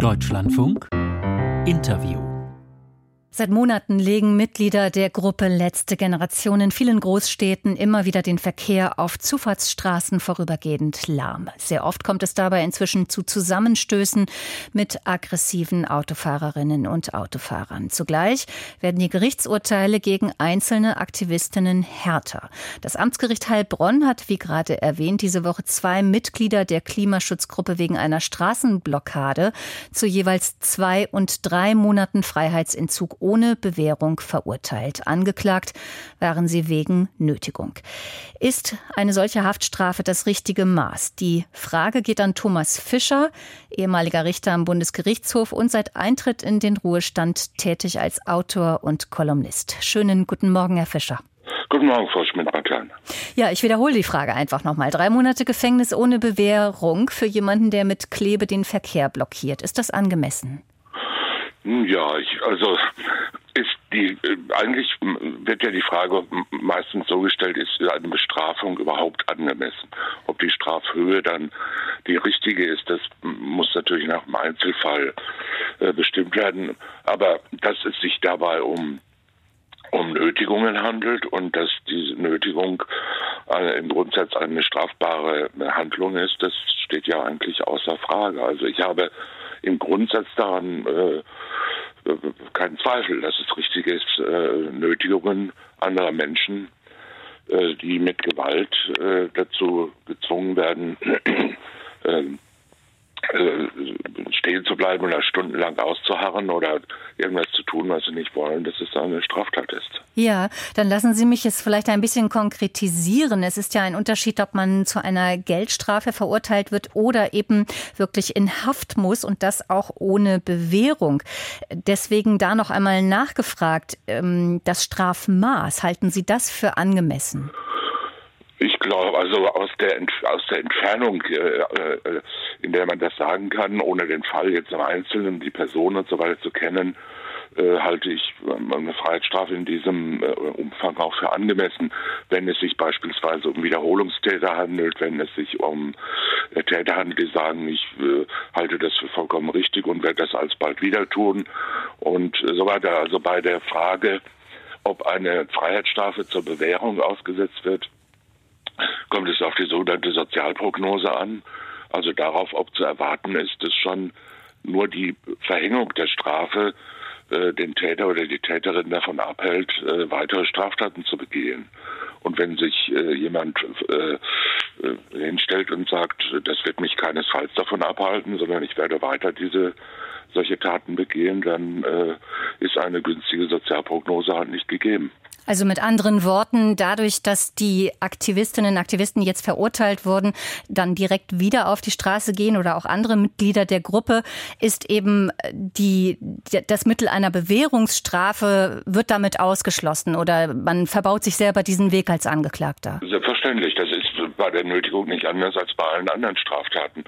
Deutschlandfunk. Interview Seit Monaten legen Mitglieder der Gruppe Letzte Generation in vielen Großstädten immer wieder den Verkehr auf Zufahrtsstraßen vorübergehend lahm. Sehr oft kommt es dabei inzwischen zu Zusammenstößen mit aggressiven Autofahrerinnen und Autofahrern. Zugleich werden die Gerichtsurteile gegen einzelne Aktivistinnen härter. Das Amtsgericht Heilbronn hat, wie gerade erwähnt, diese Woche zwei Mitglieder der Klimaschutzgruppe wegen einer Straßenblockade zu jeweils zwei und drei Monaten Freiheitsentzug ohne Bewährung verurteilt. Angeklagt waren sie wegen Nötigung. Ist eine solche Haftstrafe das richtige Maß? Die Frage geht an Thomas Fischer, ehemaliger Richter am Bundesgerichtshof und seit Eintritt in den Ruhestand tätig als Autor und Kolumnist. Schönen guten Morgen, Herr Fischer. Guten Morgen, Frau Schmidt-Matern. Ja, ich wiederhole die Frage einfach nochmal. Drei Monate Gefängnis ohne Bewährung für jemanden, der mit Klebe den Verkehr blockiert. Ist das angemessen? Hm, ja, ich, also ist die eigentlich wird ja die Frage meistens so gestellt, ist eine Bestrafung überhaupt angemessen? Ob die Strafhöhe dann die richtige ist, das muss natürlich nach dem Einzelfall äh, bestimmt werden. Aber dass es sich dabei um um Nötigungen handelt und dass diese Nötigung äh, im Grundsatz eine strafbare Handlung ist, das steht ja eigentlich außer Frage. Also ich habe im Grundsatz daran äh, keinen Zweifel, dass es richtig ist, äh, Nötigungen anderer Menschen, äh, die mit Gewalt äh, dazu gezwungen werden, äh, äh, stehen zu bleiben oder stundenlang auszuharren oder irgendwas zu tun, was sie nicht wollen, dass es eine Straftat ist. Ja, dann lassen Sie mich es vielleicht ein bisschen konkretisieren. Es ist ja ein Unterschied, ob man zu einer Geldstrafe verurteilt wird oder eben wirklich in Haft muss und das auch ohne Bewährung. Deswegen da noch einmal nachgefragt, ähm, das Strafmaß, halten Sie das für angemessen? Ich glaube, also aus der aus der Entfernung, äh, äh, in der man das sagen kann, ohne den Fall jetzt im Einzelnen, die Person und so weiter zu kennen, äh, halte ich ähm, eine Freiheitsstrafe in diesem äh, Umfang auch für angemessen, wenn es sich beispielsweise um Wiederholungstäter handelt, wenn es sich um äh, Täter handelt, die sagen, ich äh, halte das für vollkommen richtig und werde das alsbald wieder tun und so weiter. Also bei der Frage, ob eine Freiheitsstrafe zur Bewährung ausgesetzt wird, kommt es auf die sogenannte Sozialprognose an, also darauf, ob zu erwarten ist, dass schon nur die Verhängung der Strafe äh, den Täter oder die Täterin davon abhält, äh, weitere Straftaten zu begehen. Und wenn sich äh, jemand äh, äh, hinstellt und sagt, das wird mich keinesfalls davon abhalten, sondern ich werde weiter diese solche Taten begehen, dann äh, ist eine günstige Sozialprognose halt nicht gegeben. Also mit anderen Worten, dadurch, dass die Aktivistinnen und Aktivisten jetzt verurteilt wurden, dann direkt wieder auf die Straße gehen oder auch andere Mitglieder der Gruppe, ist eben die, das Mittel einer Bewährungsstrafe wird damit ausgeschlossen oder man verbaut sich selber diesen Weg als Angeklagter. Selbstverständlich. Das ist bei der Nötigung nicht anders als bei allen anderen Straftaten.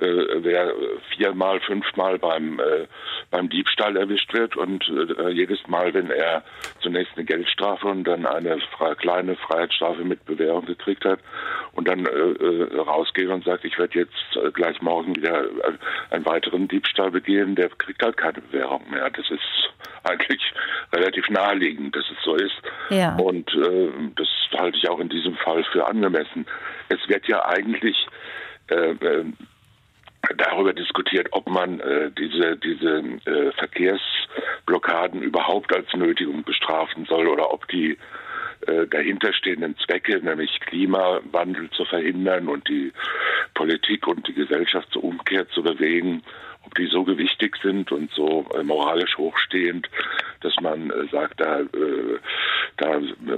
Äh, wer viermal, fünfmal beim, äh, beim Diebstahl erwischt wird und äh, jedes Mal, wenn er zunächst eine Geldstrafe und dann eine frei, kleine Freiheitsstrafe mit Bewährung gekriegt hat und dann äh, äh rausgeht und sagt, ich werde jetzt äh, gleich morgen wieder einen weiteren Diebstahl begehen, der kriegt halt keine Bewährung mehr. Das ist eigentlich relativ naheliegend, dass es so ist. Ja. Und das halte ich auch in diesem Fall für angemessen. Es wird ja eigentlich äh, äh, darüber diskutiert, ob man äh, diese, diese äh, Verkehrsblockaden überhaupt als Nötigung bestrafen soll oder ob die äh, dahinterstehenden Zwecke, nämlich Klimawandel zu verhindern und die Politik und die Gesellschaft zur Umkehr zu bewegen, ob die so gewichtig sind und so äh, moralisch hochstehend, dass man äh, sagt, da, äh, da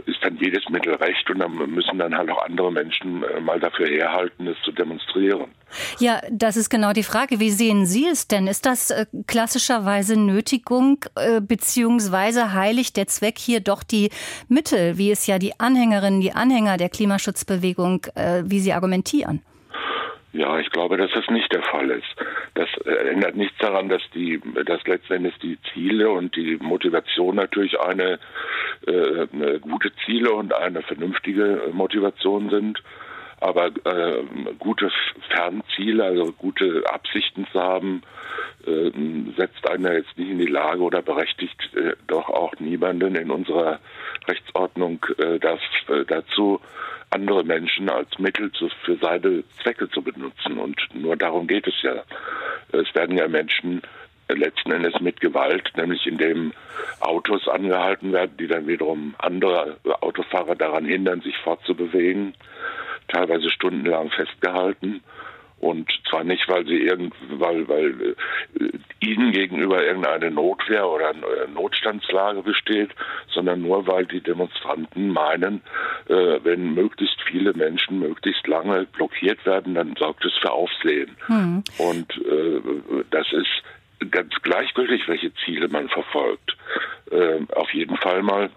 ist dann jedes Mittel recht und dann müssen dann halt auch andere Menschen mal dafür herhalten, es zu demonstrieren. Ja, das ist genau die Frage. Wie sehen Sie es denn? Ist das klassischerweise Nötigung beziehungsweise heiligt der Zweck hier doch die Mittel, wie es ja die Anhängerinnen, die Anhänger der Klimaschutzbewegung, wie sie argumentieren? Ja, ich glaube, dass das nicht der Fall ist. Das äh, ändert nichts daran, dass die, dass letztendlich die Ziele und die Motivation natürlich eine, äh, eine gute Ziele und eine vernünftige Motivation sind. Aber äh, gute Fernziele, also gute Absichten zu haben, äh, setzt einer jetzt nicht in die Lage oder berechtigt äh, doch auch niemanden in unserer Rechtsordnung äh, das, äh, dazu, andere Menschen als Mittel zu, für seine Zwecke zu benutzen. Und nur darum geht es ja. Es werden ja Menschen letzten Endes mit Gewalt, nämlich indem Autos angehalten werden, die dann wiederum andere Autofahrer daran hindern, sich fortzubewegen, teilweise stundenlang festgehalten. Und zwar nicht, weil sie irgend, weil, weil äh, ihnen gegenüber irgendeine Notwehr oder eine Notstandslage besteht, sondern nur, weil die Demonstranten meinen, äh, wenn möglichst viele Menschen möglichst lange blockiert werden, dann sorgt es für Aufsehen. Hm. Und äh, das ist ganz gleichgültig, welche Ziele man verfolgt. Äh, auf jeden Fall mal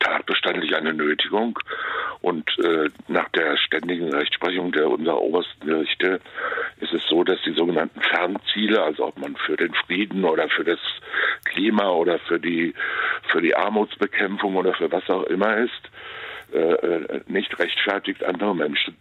tatbestandlich eine Nötigung. Und äh, nach der ständigen Rechtsprechung der unserer obersten Gerichte ist es so, dass die sogenannten Fernziele, also ob man für den Frieden oder für das Klima oder für die für die Armutsbekämpfung oder für was auch immer ist, äh, äh, nicht rechtfertigt, andere Menschen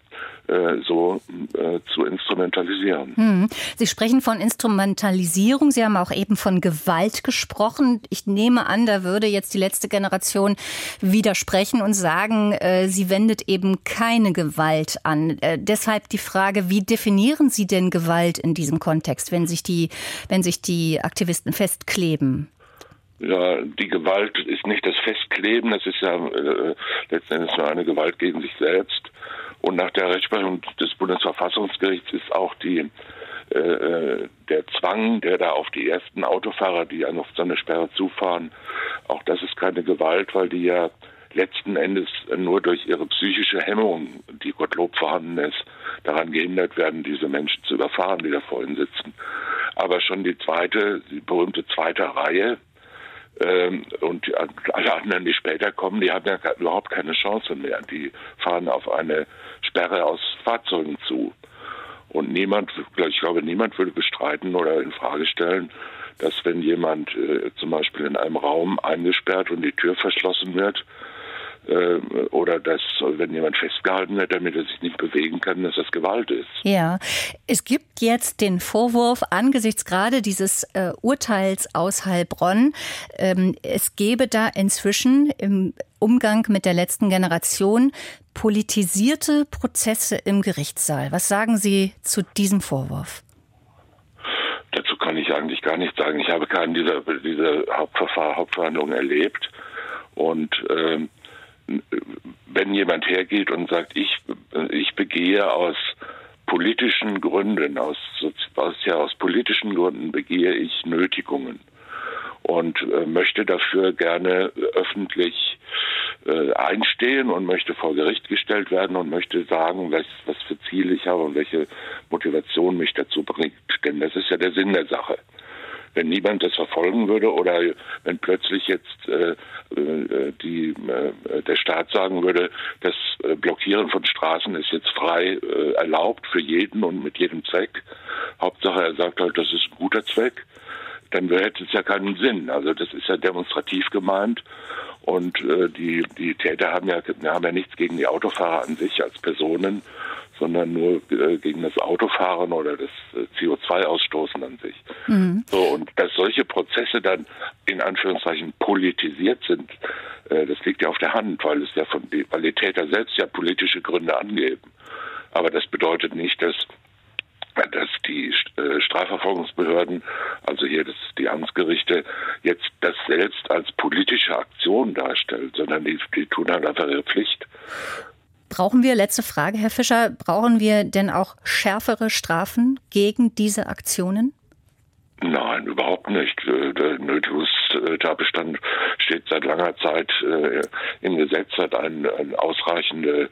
äh, so äh, zu instrumentalisieren. Hm. Sie sprechen von Instrumentalisierung. Sie haben auch eben von Gewalt gesprochen. Ich nehme an, da würde jetzt die letzte Generation widersprechen und sagen, äh, sie wendet eben keine Gewalt an. Äh, deshalb die Frage, wie definieren Sie denn Gewalt in diesem Kontext, wenn sich die, wenn sich die Aktivisten festkleben? Ja, die Gewalt ist nicht das Festkleben, das ist ja äh, letztendlich nur eine Gewalt gegen sich selbst. Und nach der Rechtsprechung des Bundesverfassungsgerichts ist auch die äh, der Zwang, der da auf die ersten Autofahrer, die an so eine Sperre zufahren, auch das ist keine Gewalt, weil die ja letzten Endes nur durch ihre psychische Hemmung, die Gottlob vorhanden ist, daran gehindert werden, diese Menschen zu überfahren, die da vor ihnen sitzen. Aber schon die zweite, die berühmte zweite Reihe, ähm, und alle anderen, die später kommen, die haben ja überhaupt keine Chance mehr. Die fahren auf eine Sperre aus Fahrzeugen zu. Und niemand, ich glaube, niemand würde bestreiten oder in Frage stellen, dass wenn jemand äh, zum Beispiel in einem Raum eingesperrt und die Tür verschlossen wird, oder dass, wenn jemand festgehalten wird, damit er sich nicht bewegen kann, dass das Gewalt ist. Ja, es gibt jetzt den Vorwurf angesichts gerade dieses äh, Urteils aus Heilbronn, ähm, es gebe da inzwischen im Umgang mit der letzten Generation politisierte Prozesse im Gerichtssaal. Was sagen Sie zu diesem Vorwurf? Dazu kann ich eigentlich gar nichts sagen. Ich habe keinen dieser, dieser Hauptverfahr, Hauptverhandlungen erlebt. Und ähm, wenn jemand hergeht und sagt, ich, ich begehe aus politischen Gründen, aus, aus, ja, aus politischen Gründen begehe ich Nötigungen und äh, möchte dafür gerne öffentlich äh, einstehen und möchte vor Gericht gestellt werden und möchte sagen, was, was für Ziele ich habe und welche Motivation mich dazu bringt. Denn das ist ja der Sinn der Sache wenn niemand das verfolgen würde oder wenn plötzlich jetzt äh, äh, die, äh, der Staat sagen würde, das äh, Blockieren von Straßen ist jetzt frei äh, erlaubt für jeden und mit jedem Zweck. Hauptsache er sagt halt, das ist ein guter Zweck dann hätte es ja keinen Sinn. Also das ist ja demonstrativ gemeint und äh, die die Täter haben ja haben ja nichts gegen die Autofahrer an sich als Personen, sondern nur äh, gegen das Autofahren oder das äh, CO2-Ausstoßen an sich. Mhm. So, und dass solche Prozesse dann in Anführungszeichen politisiert sind, äh, das liegt ja auf der Hand, weil es ja von weil die Täter selbst ja politische Gründe angeben. Aber das bedeutet nicht, dass Strafverfolgungsbehörden, also hier das, die Amtsgerichte, jetzt das selbst als politische Aktion darstellt, sondern die, die tun halt einfach ihre Pflicht. Brauchen wir, letzte Frage, Herr Fischer, brauchen wir denn auch schärfere Strafen gegen diese Aktionen? Nein, überhaupt nicht. Äh, der Nötigungstatbestand steht seit langer Zeit äh, im Gesetz, hat eine, eine ausreichende,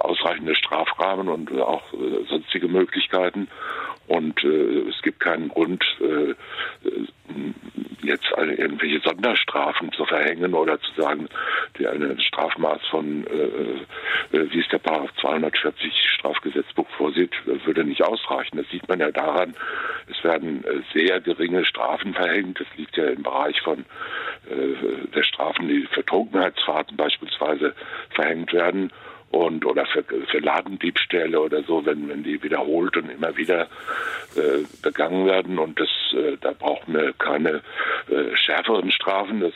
ausreichende Strafrahmen und auch sonstige Möglichkeiten. Und es gibt keinen Grund, jetzt irgendwelche Sonderstrafen zu verhängen oder zu sagen, die ein Strafmaß von, äh, äh, wie es der Paragraph 240 Strafgesetzbuch vorsieht, würde nicht ausreichen. Das sieht man ja daran, es werden äh, sehr geringe Strafen verhängt. Das liegt ja im Bereich von äh, der Strafen, die für Trunkenheitsfahrten beispielsweise verhängt werden. Und oder für, für Ladendiebstähle oder so, wenn, wenn die wiederholt und immer wieder äh, begangen werden und das äh, da brauchen wir keine äh, schärferen Strafen, das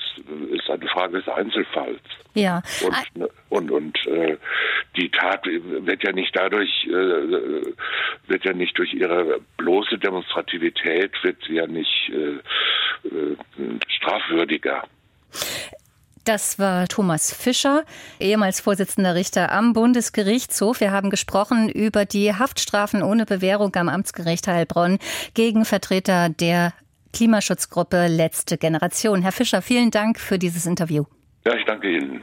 ist eine Frage des Einzelfalls. Ja. Und, und, und äh, die Tat wird ja nicht dadurch, äh, wird ja nicht durch ihre bloße Demonstrativität, wird sie ja nicht äh, äh, strafwürdiger. Das war Thomas Fischer, ehemals Vorsitzender Richter am Bundesgerichtshof. Wir haben gesprochen über die Haftstrafen ohne Bewährung am Amtsgericht Heilbronn gegen Vertreter der Klimaschutzgruppe Letzte Generation. Herr Fischer, vielen Dank für dieses Interview. Ja, ich danke Ihnen.